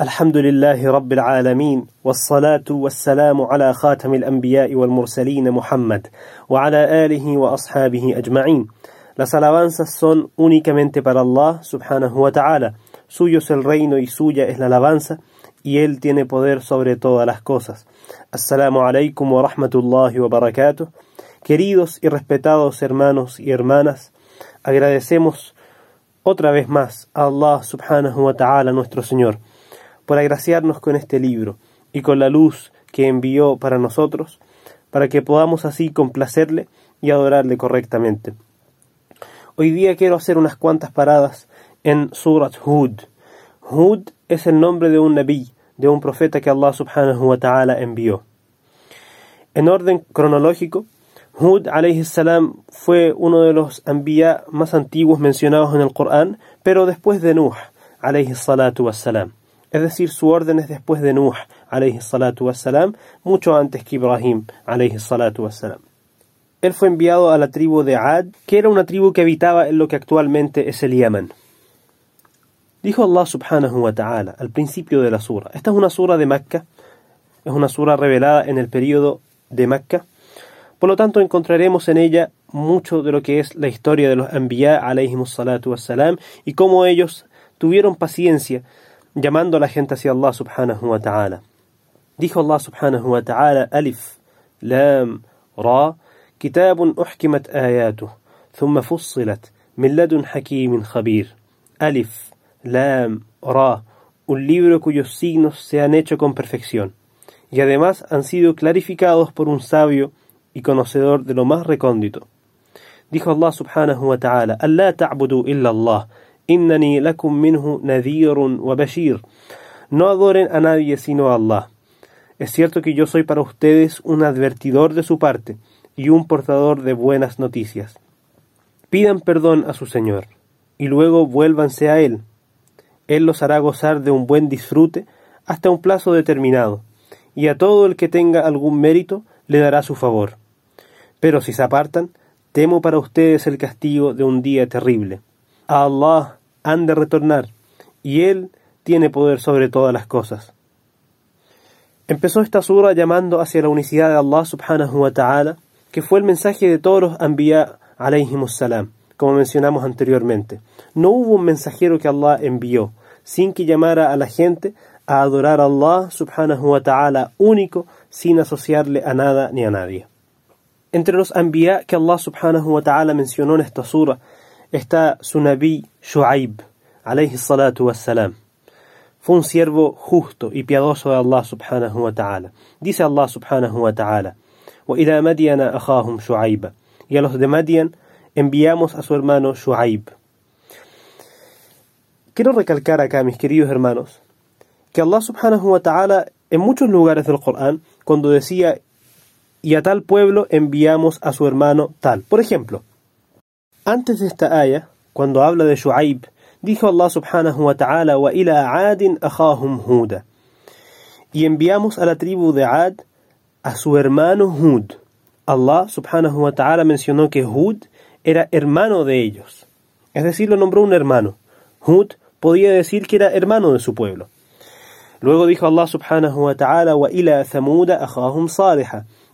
الحمد لله رب العالمين والصلاة والسلام على خاتم الأنبياء والمرسلين محمد وعلى آله وأصحابه أجمعين Las alabanzas son únicamente para Allah subhanahu wa ta'ala. Suyo es el reino y suya es la alabanza, y Él tiene poder sobre todas las cosas. Assalamu alaikum wa rahmatullahi wa barakatuh. Queridos y respetados hermanos y hermanas, agradecemos otra vez más a Allah subhanahu wa ta'ala nuestro Señor por agraciarnos con este libro y con la luz que envió para nosotros, para que podamos así complacerle y adorarle correctamente. Hoy día quiero hacer unas cuantas paradas en Surat Hud. Hud es el nombre de un nabi, de un profeta que Allah subhanahu wa ta'ala envió. En orden cronológico, Hud salam fue uno de los anbiya más antiguos mencionados en el Corán, pero después de Nuh wassalam es decir, su orden es después de Nuh, alayhi salatu wassalam, mucho antes que Ibrahim, alayhi salatu wassalam. Él fue enviado a la tribu de Ad, que era una tribu que habitaba en lo que actualmente es el Yemen. Dijo Allah subhanahu wa ta'ala al principio de la sura. Esta es una sura de Mecca, es una sura revelada en el periodo de Mecca. Por lo tanto, encontraremos en ella mucho de lo que es la historia de los Anbiya alayhi salatu wassalam y cómo ellos tuvieron paciencia llamando a la gente hacia Allah subhanahu wa ta'ala. Dijo Allah subhanahu wa ta'ala, Alif, Lam, Ra, كتاب أحكمت آياته ثم فصلت من لدن حكيم خبير Alif, Lam, Ra, un libro cuyos signos se han hecho con perfección, y además han sido clarificados por un sabio y conocedor de lo más recóndito. Dijo Allah subhanahu wa ta'ala, Allah ta'budu illa Allah, No adoren a nadie sino a Allah. Es cierto que yo soy para ustedes un advertidor de su parte y un portador de buenas noticias. Pidan perdón a su Señor y luego vuélvanse a Él. Él los hará gozar de un buen disfrute hasta un plazo determinado, y a todo el que tenga algún mérito le dará su favor. Pero si se apartan, temo para ustedes el castigo de un día terrible. A Allah han de retornar, y Él tiene poder sobre todas las cosas. Empezó esta sura llamando hacia la unicidad de Allah subhanahu wa ta'ala, que fue el mensaje de todos los anbiya alayhimus como mencionamos anteriormente. No hubo un mensajero que Allah envió, sin que llamara a la gente a adorar a Allah subhanahu wa ta'ala único, sin asociarle a nada ni a nadie. Entre los anbiya que Allah subhanahu wa ta'ala mencionó en esta sura está su nabi Shu'aib, alayhi salatu wassalam. Fue un siervo justo y piadoso de Allah subhanahu wa ta'ala. Dice Allah subhanahu wa ta'ala, وَإِلَى مَدْيَنَ أَخَاهُمْ شُعَيْبَ Y a los de Madian enviamos a su hermano Shu'aib. Quiero recalcar acá, mis queridos hermanos, que Allah subhanahu wa ta'ala en muchos lugares del Corán, cuando decía, y a tal pueblo enviamos a su hermano tal. Por ejemplo, antes de esta aya, cuando habla de Shu'aib, dijo Allah subhanahu wa ta'ala, wa ila adin huda. Y enviamos a la tribu de Ad a su hermano Hud. Allah subhanahu wa ta'ala mencionó que Hud era hermano de ellos. Es decir, lo nombró un hermano. Hud podía decir que era hermano de su pueblo. Luego dijo Allah subhanahu wa ta'ala, wa ila thamuda.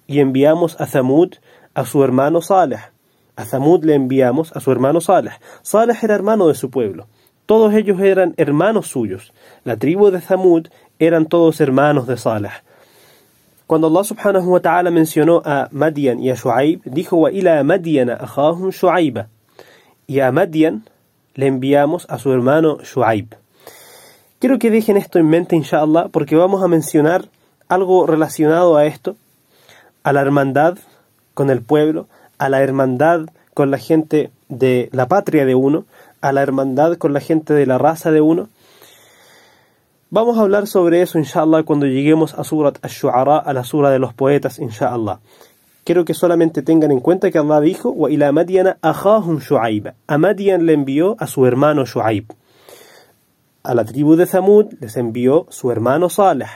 Y enviamos a Thamud a su hermano Saleh. A Zamud le enviamos a su hermano Saleh. Saleh era hermano de su pueblo. Todos ellos eran hermanos suyos. La tribu de Zamud eran todos hermanos de Saleh. Cuando Allah subhanahu wa ta'ala mencionó a Madian y a Shu'aib, dijo wa ila Madiana ahahum Shu'aiba. Y a Madian le enviamos a su hermano Shu'aib. Quiero que dejen esto en mente, inshallah, porque vamos a mencionar algo relacionado a esto, a la hermandad con el pueblo, a la hermandad con la gente de la patria de uno, a la hermandad con la gente de la raza de uno. Vamos a hablar sobre eso, inshallah, cuando lleguemos a Surat Ash-Shu'ara, a la sura de los poetas, inshallah. Quiero que solamente tengan en cuenta que Allah dijo, wa ila Madiana ahahum Shu'aib. A Madian le envió a su hermano Shu'aib. A la tribu de Zamud les envió su hermano Saleh.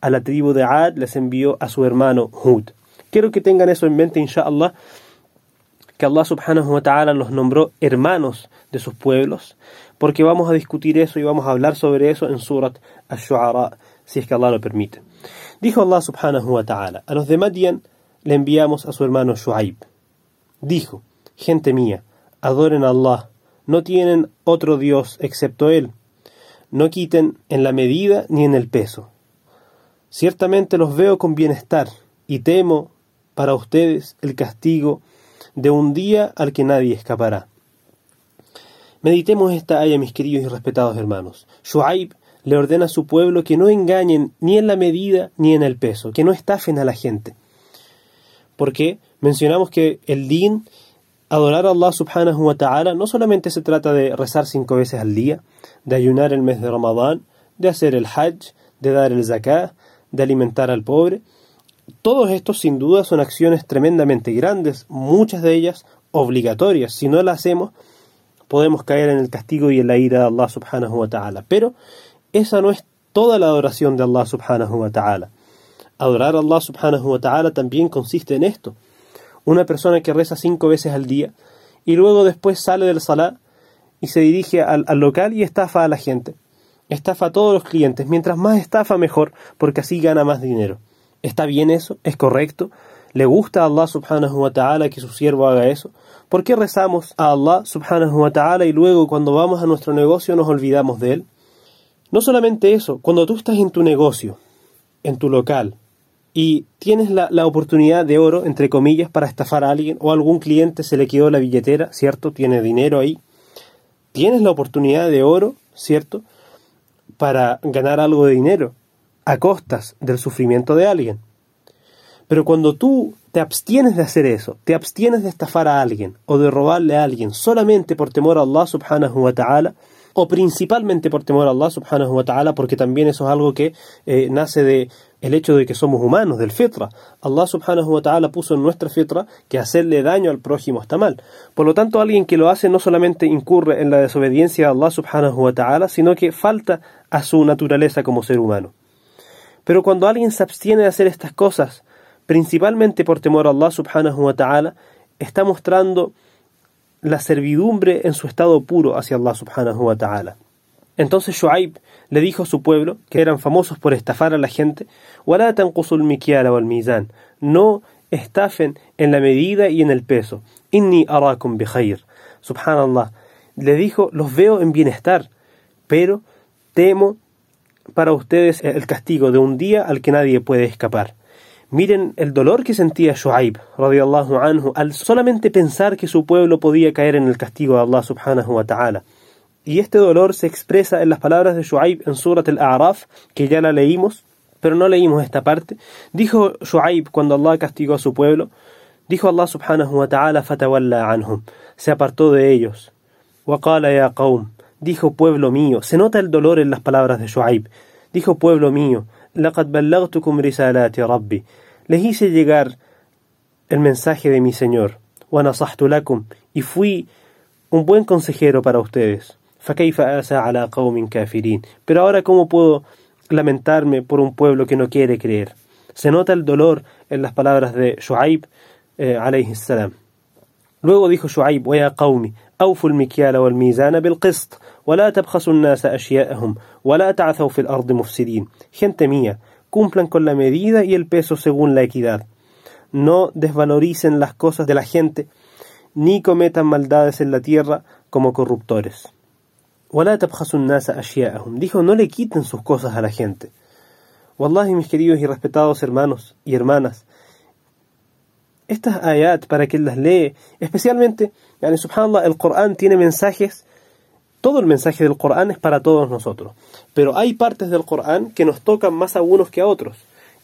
A la tribu de Ad les envió a su hermano Hud. Quiero que tengan eso en mente, inshallah que Allah subhanahu wa ta'ala los nombró hermanos de sus pueblos, porque vamos a discutir eso y vamos a hablar sobre eso en Surat Ash-Shu'ara, si es que Allah lo permite. Dijo Allah subhanahu wa ta'ala, a los de Madian le enviamos a su hermano Shu'aib. Dijo, gente mía, adoren a Allah, no tienen otro Dios excepto Él, no quiten en la medida ni en el peso. Ciertamente los veo con bienestar y temo para ustedes el castigo de un día al que nadie escapará. Meditemos esta aya, mis queridos y respetados hermanos. Shu'aib le ordena a su pueblo que no engañen ni en la medida ni en el peso, que no estafen a la gente. Porque mencionamos que el din, adorar a Allah subhanahu wa ta'ala, no solamente se trata de rezar cinco veces al día, de ayunar el mes de Ramadán, de hacer el hajj, de dar el zakah, de alimentar al pobre. Todos estos sin duda son acciones tremendamente grandes, muchas de ellas obligatorias. Si no las hacemos, podemos caer en el castigo y en la ira de Allah subhanahu wa ta'ala. Pero esa no es toda la adoración de Allah subhanahu wa ta'ala. Adorar a Allah subhanahu wa ta'ala también consiste en esto. Una persona que reza cinco veces al día y luego después sale del salá y se dirige al local y estafa a la gente. Estafa a todos los clientes. Mientras más estafa, mejor, porque así gana más dinero. ¿Está bien eso? ¿Es correcto? ¿Le gusta a Allah subhanahu wa ta'ala que su siervo haga eso? ¿Por qué rezamos a Allah subhanahu wa ta'ala y luego cuando vamos a nuestro negocio nos olvidamos de él? No solamente eso, cuando tú estás en tu negocio, en tu local, y tienes la, oportunidad de oro, entre comillas, para estafar a alguien, o a algún cliente se le quedó la billetera, ¿cierto? Tiene dinero ahí. Tienes la oportunidad de oro, ¿cierto? Para ganar algo de dinero, a costas del sufrimiento de alguien. Pero cuando tú te abstienes de hacer eso, te abstienes de estafar a alguien o de robarle a alguien solamente por temor a Allah subhanahu wa ta'ala, o principalmente por temor a Allah subhanahu wa ta'ala, porque también eso es algo que eh, nace de el hecho de que somos humanos, del fitra. Allah subhanahu wa ta'ala puso en nuestra fitra que hacerle daño al prójimo está mal. Por lo tanto, alguien que lo hace no solamente incurre en la desobediencia a Allah subhanahu wa ta'ala, sino que falta a su naturaleza como ser humano. Pero cuando alguien se abstiene de hacer estas cosas, principalmente por temor a Allah subhanahu wa ta'ala, está mostrando la servidumbre en su estado puro hacia Allah subhanahu wa ta'ala. Entonces Shu'aib le dijo a su pueblo, que eran famosos por estafar a la gente, no estafen en la medida y en el peso. Inni arakum bikhair. Subhanallah. Le dijo, los veo en bienestar, pero temo para ustedes el castigo de un día al que nadie puede escapar. Miren el dolor que sentía Shu'aib anhu al solamente pensar que su pueblo podía caer en el castigo de Allah subhanahu wa ta'ala. Y este dolor se expresa en las palabras de Shu'aib en Surat al-A'raf, que ya la leímos, pero no leímos esta parte. Dijo Shu'aib cuando Allah castigó a su pueblo, dijo Allah subhanahu wa ta'ala fatawalla anhum, se apartó de ellos. Waqala ya qawm, dijo pueblo mío, se nota el dolor en las palabras de Shu'aib, dijo pueblo mío, laqad rabbi, les hice llegar el mensaje de mi Señor, y fui un buen consejero para ustedes. Pero ahora cómo puedo lamentarme por un pueblo que no quiere creer. Se nota el dolor en las palabras de Shu'aib eh, Luego dijo Shu'aib, أوفوا المكيال والميزان بالقسط ولا تبخسوا الناس أشياءهم ولا تعثوا في الأرض مفسدين gente mía cumplan con la medida y el peso según la equidad no desvaloricen las cosas de la gente ni cometan maldades en la tierra como corruptores ولا تبخسوا الناس أشياءهم dijo no le quiten sus cosas a la gente Wallahi mis queridos y respetados hermanos y hermanas estas ayat para quien las lee, especialmente, yani, subhanallah, el Corán tiene mensajes, todo el mensaje del Corán es para todos nosotros, pero hay partes del Corán que nos tocan más a unos que a otros.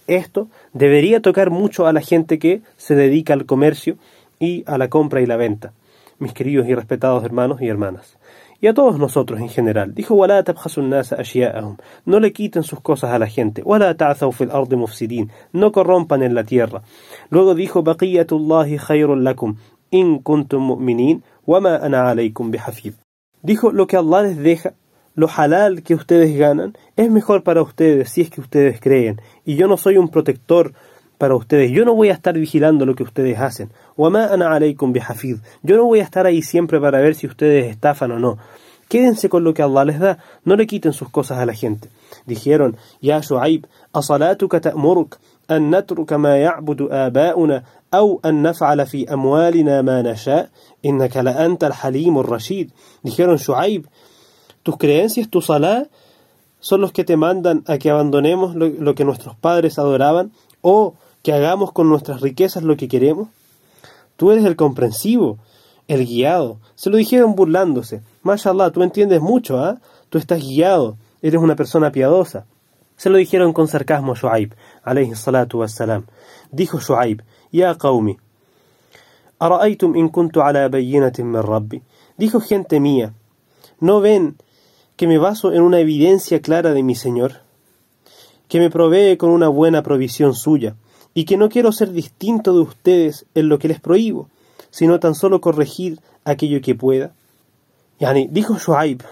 Esto debería tocar mucho a la gente que se dedica al comercio y a la compra y la venta, mis queridos y respetados hermanos y hermanas y a todos nosotros en general. Dijo, no le quiten sus cosas a la gente, no corrompan en la tierra. Luego dijo, in kuntum mu'minin, wa ma ana alaykum. Dijo, lo que Allah les deja, lo halal que ustedes ganan, es mejor para ustedes si es que ustedes creen. Y yo no soy un protector para ustedes. Yo no voy a estar vigilando lo que ustedes hacen. Wa ma ana alaykum. Yo no voy a estar ahí siempre para ver si ustedes estafan o no. Quédense con lo que Allah les da, no le quiten sus cosas a la gente. Dijeron, Ya Shu'aib, asalatuka ta'muruk أن نترك ما يعبد آباؤنا أو أن نفعل في أموالنا ما نشاء إنك لأنت الحليم الرشيد Dijeron Shu'aib, tus creencias, tu salá, son los que te mandan a que abandonemos lo, lo que nuestros padres adoraban o que hagamos con nuestras riquezas lo que queremos. Tú eres el comprensivo, el guiado. Se lo dijeron burlándose. Mashallah, tú entiendes mucho, ¿ah? Tú estás guiado, eres una persona piadosa. Se lo dijeron con sarcasmo a Shu'aib, alayhi salatu wassalam. Dijo Shu'aib, Ya qawmi, أرأيتم إن كنت على بينة من ربي. Dijo gente mía, ¿no ven que me baso en una evidencia clara de mi Señor? Que me provee con una buena provisión suya, y que no quiero ser distinto de ustedes en lo que les prohíbo, sino tan solo corregir aquello que pueda. Yani, dijo Shu'aib,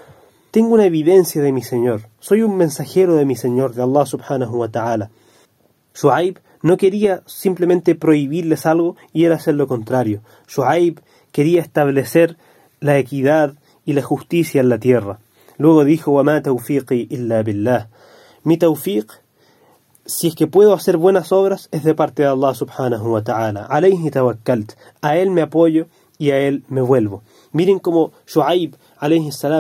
tengo una evidencia de mi Señor, soy un mensajero de mi Señor, de Allah subhanahu wa ta'ala. Shu'aib no quería simplemente prohibirles algo y era hacer lo contrario. Shu'aib quería establecer la equidad y la justicia en la tierra. Luego dijo, وَمَا تَوْفِيقِي إِلَّا بِاللَّهِ Mi tawfiq, si es que puedo hacer buenas obras, es de parte de Allah subhanahu wa ta'ala. Alayhi tawakkalt. A Él me apoyo y a Él me vuelvo. Miren cómo Shu'aib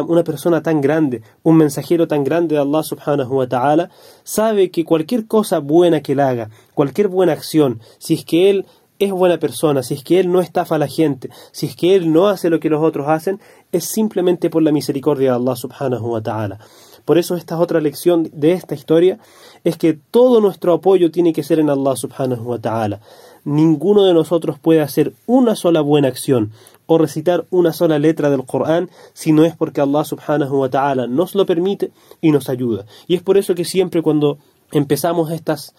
una persona tan grande, un mensajero tan grande de Allah subhanahu wa ta'ala, sabe que cualquier cosa buena que él haga, cualquier buena acción, si es que él es buena persona, si es que él no estafa a la gente, si es que él no hace lo que los otros hacen, es simplemente por la misericordia de Allah subhanahu wa ta'ala. Por eso esta otra lección de esta historia es que todo nuestro apoyo tiene que ser en Allah subhanahu wa ta'ala ninguno de nosotros puede hacer una sola buena acción o recitar una sola letra del Corán si no es porque Allah subhanahu wa ta'ala nos lo permite y nos ayuda. Y es por eso que siempre cuando empezamos estas,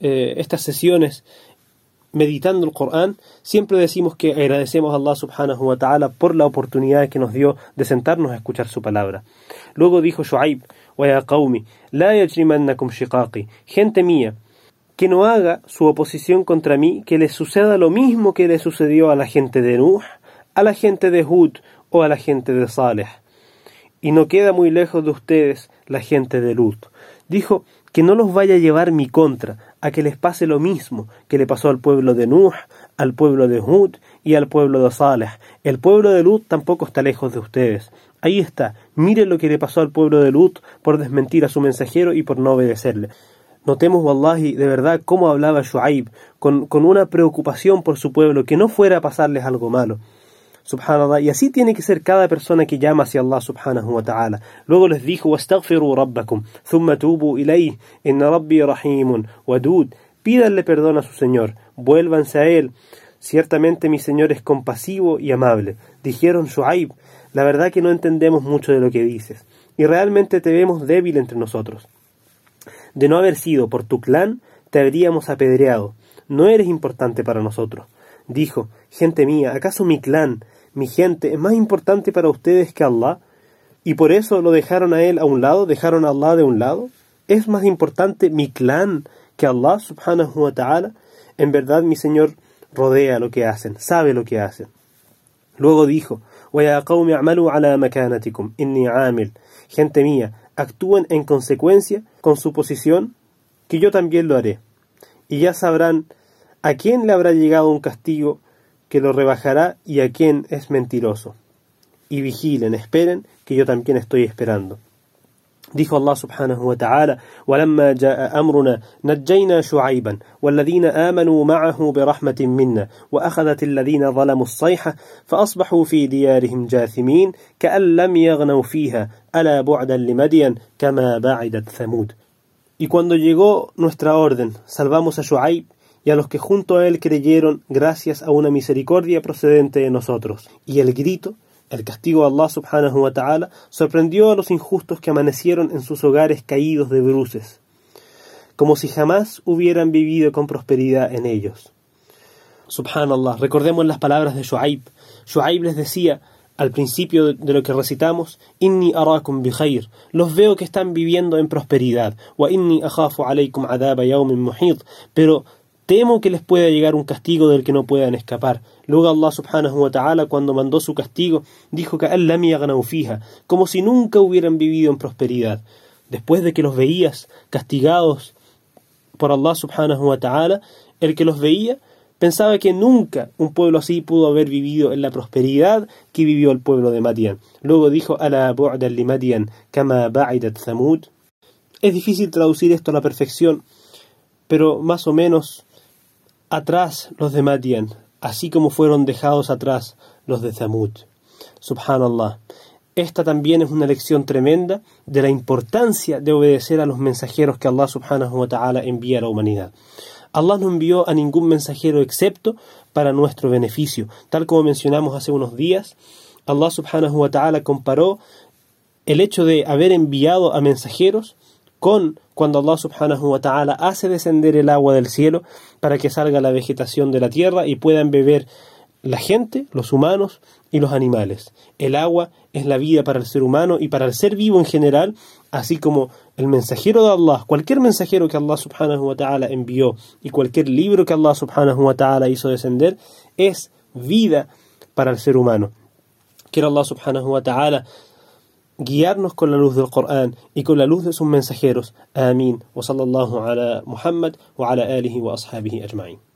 eh, estas sesiones meditando el Corán, siempre decimos que agradecemos a Allah subhanahu wa ta'ala por la oportunidad que nos dio de sentarnos a escuchar su palabra. Luego dijo Shu'aib, Gente mía, que no haga su oposición contra mí, que le suceda lo mismo que le sucedió a la gente de Nuh, a la gente de Hud o a la gente de Saleh. Y no queda muy lejos de ustedes la gente de Lut. Dijo que no los vaya a llevar mi contra, a que les pase lo mismo que le pasó al pueblo de Nuh, al pueblo de Hud y al pueblo de Saleh. El pueblo de Lut tampoco está lejos de ustedes. Ahí está, miren lo que le pasó al pueblo de Lut por desmentir a su mensajero y por no obedecerle. Notemos, Wallahi, de verdad cómo hablaba Shu'aib, con, con, una preocupación por su pueblo, que no fuera a pasarles algo malo. Subhanallah, y así tiene que ser cada persona que llama hacia Allah subhanahu wa ta'ala. Luego les dijo, "Wastaghfiru rabbakum, thumma tubu ilayh, inna rabbi rahimun wadud." Pídanle perdón a su Señor, vuélvanse a él. Ciertamente mi Señor es compasivo y amable. Dijeron Shu'aib, la verdad que no entendemos mucho de lo que dices, y realmente te vemos débil entre nosotros. De no haber sido por tu clan, te habríamos apedreado. No eres importante para nosotros. Dijo, gente mía, ¿acaso mi clan, mi gente, es más importante para ustedes que Allah? ¿Y por eso lo dejaron a él a un lado, dejaron a Allah de un lado? ¿Es más importante mi clan que Allah subhanahu wa ta'ala? En verdad mi Señor rodea lo que hacen, sabe lo que hacen. Luego dijo, Gente mía, actúen en consecuencia con su posición, que yo también lo haré. Y ya sabrán a quién le habrá llegado un castigo que lo rebajará y a quién es mentiroso. Y vigilen, esperen, que yo también estoy esperando. Dijo Allah subhanahu wa ta'ala, ولما جاء أمرنا نجينا شعيبا والذين آمنوا معه برحمة منا وأخذت الذين ظلموا الصيحة فأصبحوا في ديارهم جاثمين كأن لم يغنوا فيها ألا بعدا لمدين كما بعدت ثمود Y cuando llegó nuestra orden, salvamos a Shu'aib y a los que junto a él creyeron gracias a una misericordia procedente de nosotros. Y el grito, el castigo de Allah subhanahu wa ta'ala, sorprendió a los injustos que amanecieron en sus hogares caídos de bruces, como si jamás hubieran vivido con prosperidad en ellos. Subhanallah, recordemos las palabras de Shu'aib. Shu'aib les decía, al principio de lo que recitamos, Inni arakum bi los veo que están viviendo en prosperidad, wa inni akhafu alaykum adaba yawmin muhit, pero Temo que les pueda llegar un castigo del que no puedan escapar. Luego Allah subhanahu wa ta'ala cuando mandó su castigo dijo que fija, como si nunca hubieran vivido en prosperidad. Después de que los veías castigados por Allah subhanahu wa ta'ala, el que los veía pensaba que nunca un pueblo así pudo haber vivido en la prosperidad que vivió el pueblo de Madian. Luego dijo, Ala li Madian kama ba'idat Thamud. Es difícil traducir esto a la perfección, pero más o menos atrás los de Madian, así como fueron dejados atrás los de Thamud. Subhanallah. Esta también es una lección tremenda de la importancia de obedecer a los mensajeros que Allah subhanahu wa ta'ala envía a la humanidad. Allah no envió a ningún mensajero excepto para nuestro beneficio. Tal como mencionamos hace unos días, Allah subhanahu wa ta'ala comparó el hecho de haber enviado a mensajeros con cuando Allah subhanahu wa ta'ala hace descender el agua del cielo para que salga la vegetación de la tierra y puedan beber la gente, los humanos y los animales. El agua es la vida para el ser humano y para el ser vivo en general, así como el mensajero de Allah, cualquier mensajero que Allah subhanahu wa ta'ala envió y cualquier libro que Allah subhanahu wa ta'ala hizo descender, es vida para el ser humano. Quiero Allah subhanahu wa ta'ala guiarnos con la luz del Corán y con la luz de sus mensajeros. Amén. Wa sallallahu ala Muhammad wa ala alihi wa ashabihi ajma'in.